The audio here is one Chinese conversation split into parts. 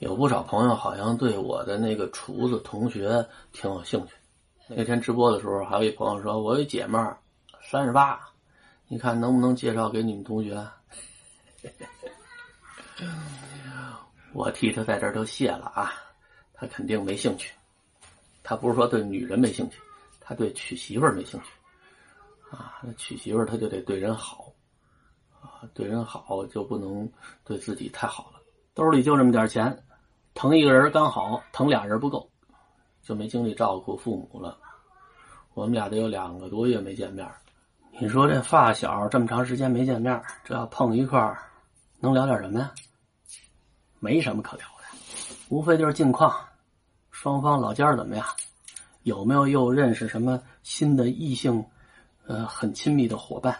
有不少朋友好像对我的那个厨子同学挺有兴趣。那天直播的时候，还有一朋友说：“我有姐妹儿三十八，你看能不能介绍给你们同学？” 我替他在这儿都谢了啊，他肯定没兴趣。他不是说对女人没兴趣，他对娶媳妇儿没兴趣。啊，那娶媳妇儿他就得对人好，啊，对人好就不能对自己太好。兜里就这么点钱，疼一个人刚好，疼俩人不够，就没精力照顾父母了。我们俩得有两个多月没见面。你说这发小这么长时间没见面，这要碰一块儿，能聊点什么呀？没什么可聊的，无非就是近况，双方老家怎么样，有没有又认识什么新的异性，呃，很亲密的伙伴，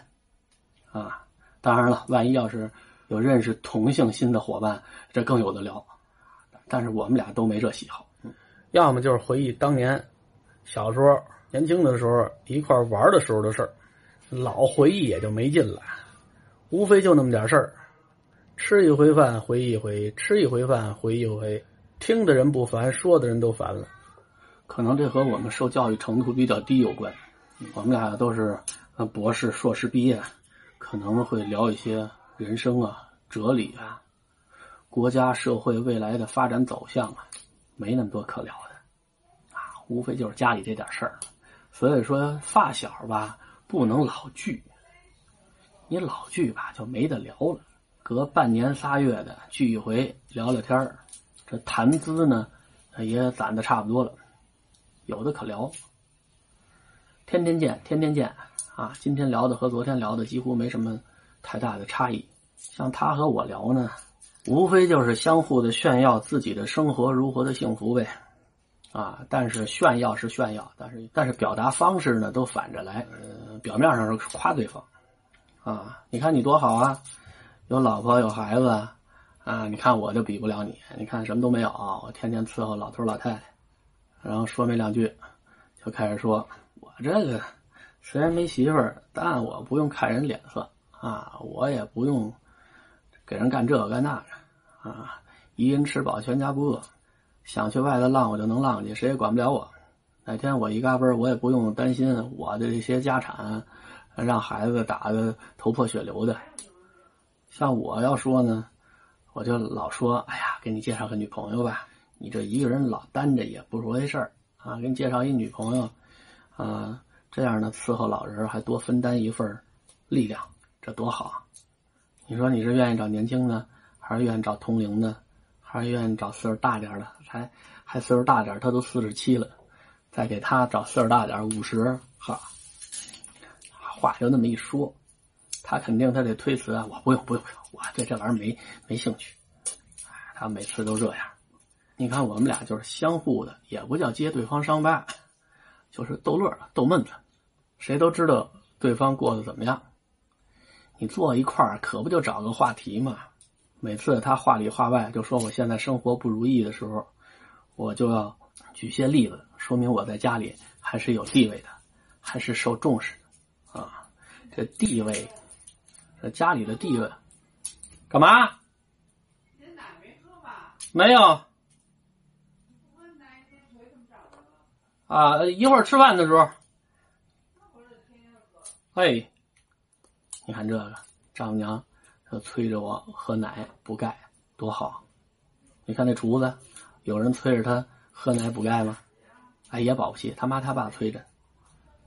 啊，当然了，万一要是有认识同性新的伙伴，这更有的聊。但是我们俩都没这喜好，要么就是回忆当年小时候年轻的时候一块玩的时候的事儿。老回忆也就没劲了，无非就那么点事儿，吃一回饭回忆一回，吃一回饭回忆一回，听的人不烦，说的人都烦了。可能这和我们受教育程度比较低有关。我们俩都是博士、硕士毕业，可能会聊一些人生啊、哲理啊、国家社会未来的发展走向啊，没那么多可聊的啊，无非就是家里这点事儿。所以说，发小吧。不能老聚，你老聚吧就没得聊了。隔半年仨月的聚一回，聊聊天儿这谈资呢也攒的差不多了，有的可聊。天天见，天天见啊！今天聊的和昨天聊的几乎没什么太大的差异。像他和我聊呢，无非就是相互的炫耀自己的生活如何的幸福呗。啊，但是炫耀是炫耀，但是但是表达方式呢都反着来。呃，表面上是夸对方，啊，你看你多好啊，有老婆有孩子，啊，你看我就比不了你，你看什么都没有，我天天伺候老头老太太，然后说没两句，就开始说我这个虽然没媳妇儿，但我不用看人脸色啊，我也不用给人干这个干那个，啊，一人吃饱全家不饿。想去外头浪，我就能浪去，谁也管不了我。哪天我一嘎嘣，我也不用担心我的这些家产让孩子打的头破血流的。像我要说呢，我就老说：“哎呀，给你介绍个女朋友吧，你这一个人老单着也不是回事儿啊。给你介绍一女朋友，啊，这样呢伺候老人还多分担一份力量，这多好。你说你是愿意找年轻的，还是愿意找同龄的？”还是愿意找岁数大点的，还还岁数大点，他都四十七了，再给他找岁数大点，五十，哈，话就那么一说，他肯定他得推辞啊，我不用不用不用，我对这玩意儿没没兴趣，他每次都这样。你看我们俩就是相互的，也不叫揭对方伤疤，就是逗乐逗闷子，谁都知道对方过得怎么样。你坐一块儿，可不就找个话题嘛。每次他话里话外就说我现在生活不如意的时候，我就要举些例子，说明我在家里还是有地位的，还是受重视的啊。这地位，这家里的地位，干嘛？没有。啊，一会儿吃饭的时候。哎，你看这个丈母娘。他催着我喝奶补钙，多好！你看那厨子，有人催着他喝奶补钙吗？哎，也保不齐他妈他爸催着，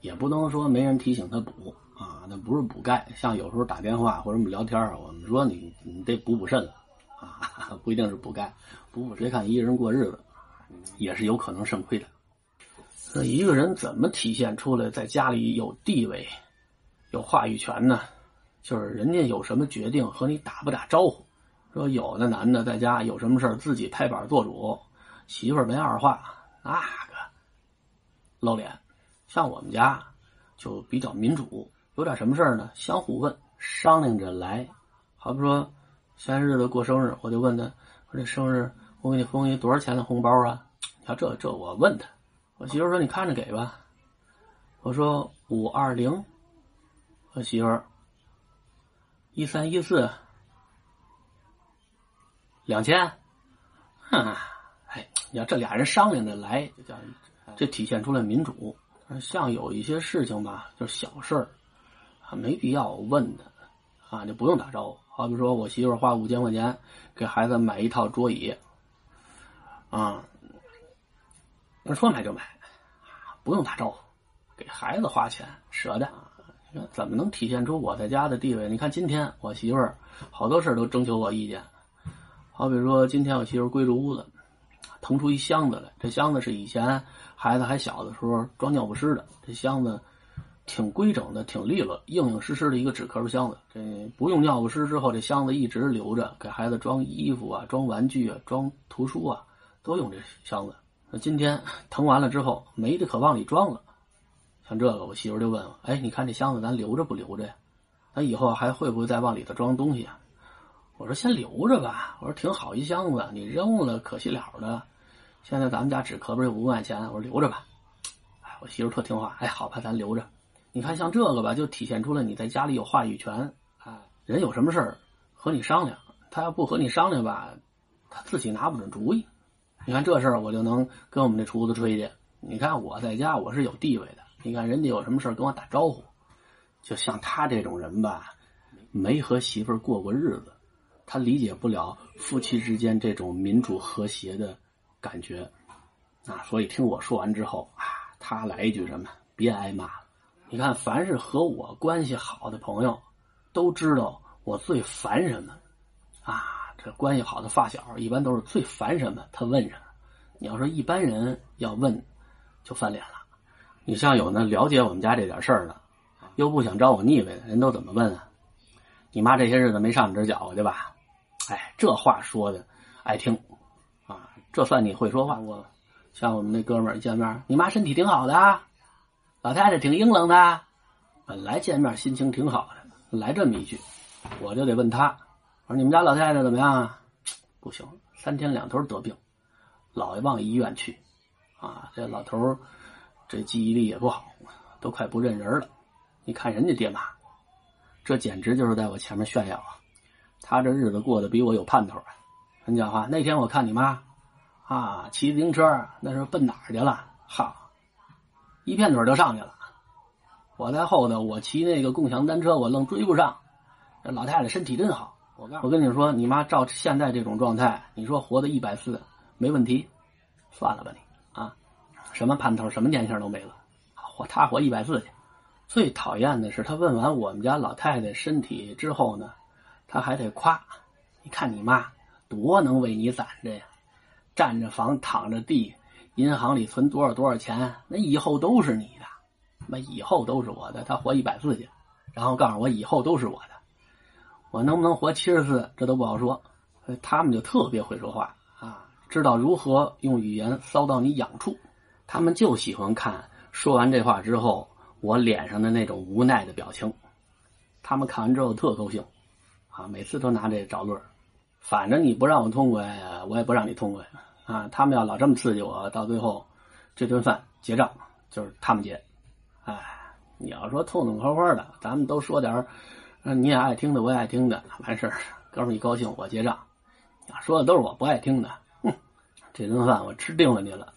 也不能说没人提醒他补啊。那不是补钙，像有时候打电话或者我们聊天我们说你你得补补肾了啊，不一定是补钙，补补谁看一个人过日子，也是有可能肾亏的。那一个人怎么体现出来在家里有地位、有话语权呢？就是人家有什么决定和你打不打招呼？说有的男的在家有什么事自己拍板做主，媳妇儿没二话，那个露脸。像我们家就比较民主，有点什么事呢，相互问，商量着来。好比说前日子过生日，我就问他，我这生日我给你封一多少钱的红包啊？你看这这我问他，我媳妇说你看着给吧。我说五二零，我媳妇儿。一三一四，两千，哼，哎，你要这俩人商量着来，就叫这体现出来民主。像有一些事情吧，就是小事儿，啊，没必要问的，啊，就不用打招呼。好比说我媳妇花五千块钱给孩子买一套桌椅，啊，那说买就买，不用打招呼，给孩子花钱舍得。怎么能体现出我在家的地位？你看今天我媳妇儿好多事儿都征求我意见，好比说今天我媳妇儿归置屋子，腾出一箱子来，这箱子是以前孩子还小的时候装尿不湿的，这箱子挺规整的，挺利落，硬硬实实的一个纸壳的箱子。这不用尿不湿之后，这箱子一直留着，给孩子装衣服啊、装玩具啊、装图书啊，都用这箱子。那今天腾完了之后，没的可往里装了。像这个，我媳妇就问我：“哎，你看这箱子咱留着不留着呀？咱以后还会不会再往里头装东西啊？”我说：“先留着吧。”我说：“挺好一箱子，你扔了可惜了的。现在咱们家纸壳不是五块钱？我说留着吧。”哎，我媳妇特听话。哎，好吧，咱留着。你看像这个吧，就体现出了你在家里有话语权。哎，人有什么事儿和你商量，他要不和你商量吧，他自己拿不准主意。你看这事儿，我就能跟我们这厨子吹去。你看我在家，我是有地位的。你看人家有什么事跟我打招呼，就像他这种人吧，没和媳妇儿过过日子，他理解不了夫妻之间这种民主和谐的感觉，啊，所以听我说完之后啊，他来一句什么，别挨骂了。你看，凡是和我关系好的朋友，都知道我最烦什么，啊，这关系好的发小一般都是最烦什么，他问什么。你要说一般人要问，就翻脸了。你像有那了解我们家这点事儿的，又不想招我腻歪的人都怎么问啊？你妈这些日子没上你这搅和去吧？哎，这话说的爱听啊，这算你会说话。我像我们那哥们儿一见面，你妈身体挺好的，老太太挺英冷的，本来见面心情挺好的，来这么一句，我就得问他，我说你们家老太太怎么样啊？不行，三天两头得病，老爷往医院去，啊，这老头。这记忆力也不好，都快不认人了。你看人家爹妈，这简直就是在我前面炫耀啊！他这日子过得比我有盼头啊！你讲话，那天我看你妈啊，骑自行车，那是奔哪儿去了？哈，一片腿就上去了。我在后头，我骑那个共享单车，我愣追不上。这老太太身体真好，我告我跟你说，你妈照现在这种状态，你说活到一百四没问题？算了吧你啊。什么盼头，什么年轻都没了，活他活一百四去。最讨厌的是，他问完我们家老太太身体之后呢，他还得夸。你看你妈多能为你攒着呀，占着房，躺着地，银行里存多少多少钱，那以后都是你的，那以后都是我的。他活一百四去，然后告诉我以后都是我的，我能不能活七十四，这都不好说。他们就特别会说话啊，知道如何用语言骚到你痒处。他们就喜欢看说完这话之后我脸上的那种无奈的表情，他们看完之后特高兴，啊，每次都拿这找乐反正你不让我痛快，我也不让你痛快啊。他们要老这么刺激我，到最后这顿饭结账就是他们结。哎，你要说痛痛快快的，咱们都说点你也爱听的，我也爱听的，完事儿，哥们一高兴我结账。说的都是我不爱听的，哼，这顿饭我吃定了你了。